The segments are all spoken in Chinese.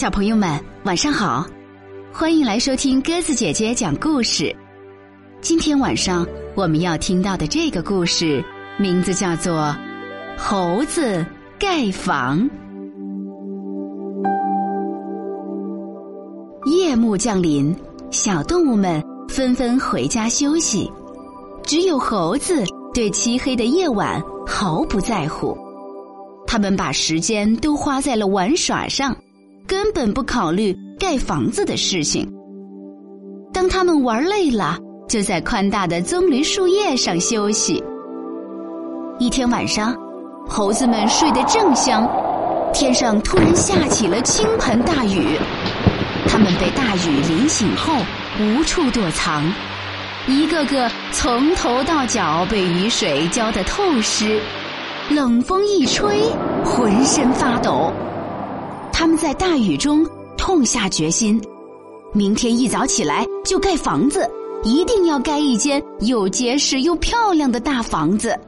小朋友们，晚上好！欢迎来收听鸽子姐姐讲故事。今天晚上我们要听到的这个故事，名字叫做《猴子盖房》。夜幕降临，小动物们纷纷回家休息，只有猴子对漆黑的夜晚毫不在乎。他们把时间都花在了玩耍上。根本不考虑盖房子的事情。当他们玩累了，就在宽大的棕榈树叶上休息。一天晚上，猴子们睡得正香，天上突然下起了倾盆大雨。他们被大雨淋醒后，无处躲藏，一个个从头到脚被雨水浇得透湿，冷风一吹，浑身发抖。他们在大雨中痛下决心，明天一早起来就盖房子，一定要盖一间又结实又漂亮的大房子。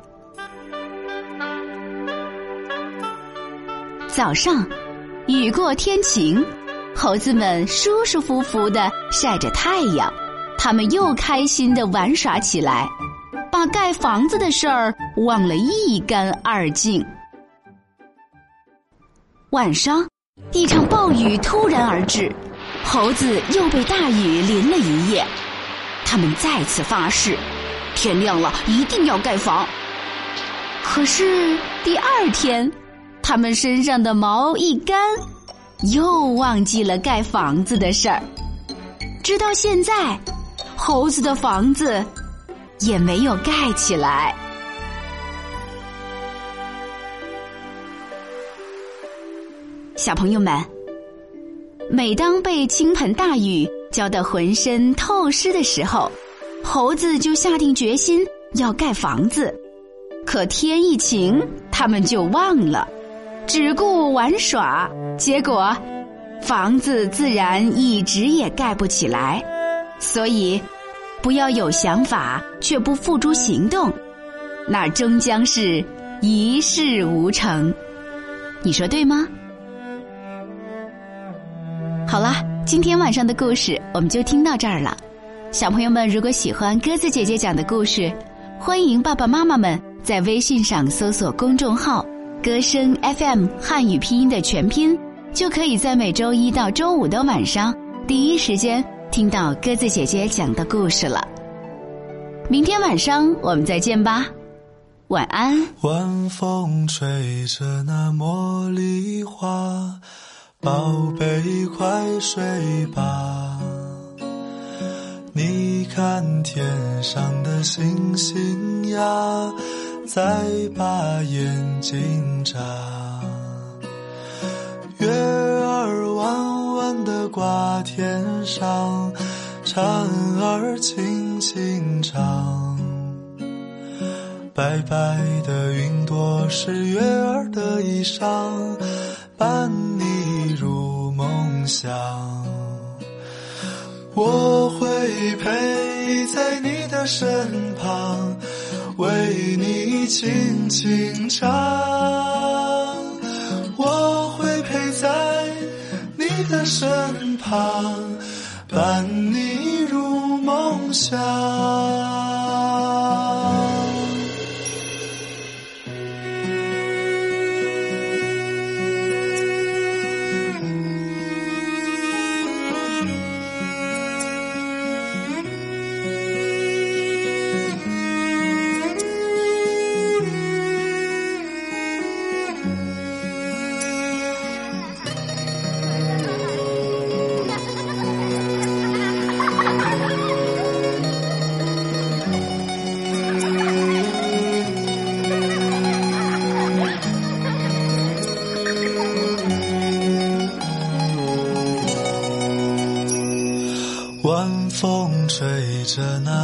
早上，雨过天晴，猴子们舒舒服服的晒着太阳，他们又开心的玩耍起来，把盖房子的事儿忘了一干二净。晚上。一场暴雨突然而至，猴子又被大雨淋了一夜。他们再次发誓，天亮了一定要盖房。可是第二天，他们身上的毛一干，又忘记了盖房子的事儿。直到现在，猴子的房子也没有盖起来。小朋友们，每当被倾盆大雨浇得浑身透湿的时候，猴子就下定决心要盖房子。可天一晴，他们就忘了，只顾玩耍，结果房子自然一直也盖不起来。所以，不要有想法却不付诸行动，那终将是一事无成。你说对吗？好了，今天晚上的故事我们就听到这儿了。小朋友们，如果喜欢鸽子姐姐讲的故事，欢迎爸爸妈妈们在微信上搜索公众号“歌声 FM” 汉语拼音的全拼，就可以在每周一到周五的晚上第一时间听到鸽子姐姐讲的故事了。明天晚上我们再见吧，晚安。晚风吹着那茉莉花。宝贝，快睡吧。你看天上的星星呀，再把眼睛眨。月儿弯弯的挂天上，蝉儿轻轻唱。白白的云朵是月儿的衣裳，伴。想，我会陪在你的身旁，为你轻轻唱。我会陪在你的身旁，伴你入梦乡。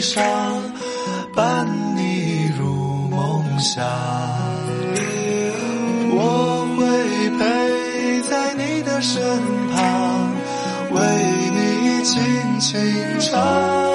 上，伴你入梦乡。我会陪在你的身旁，为你轻轻唱。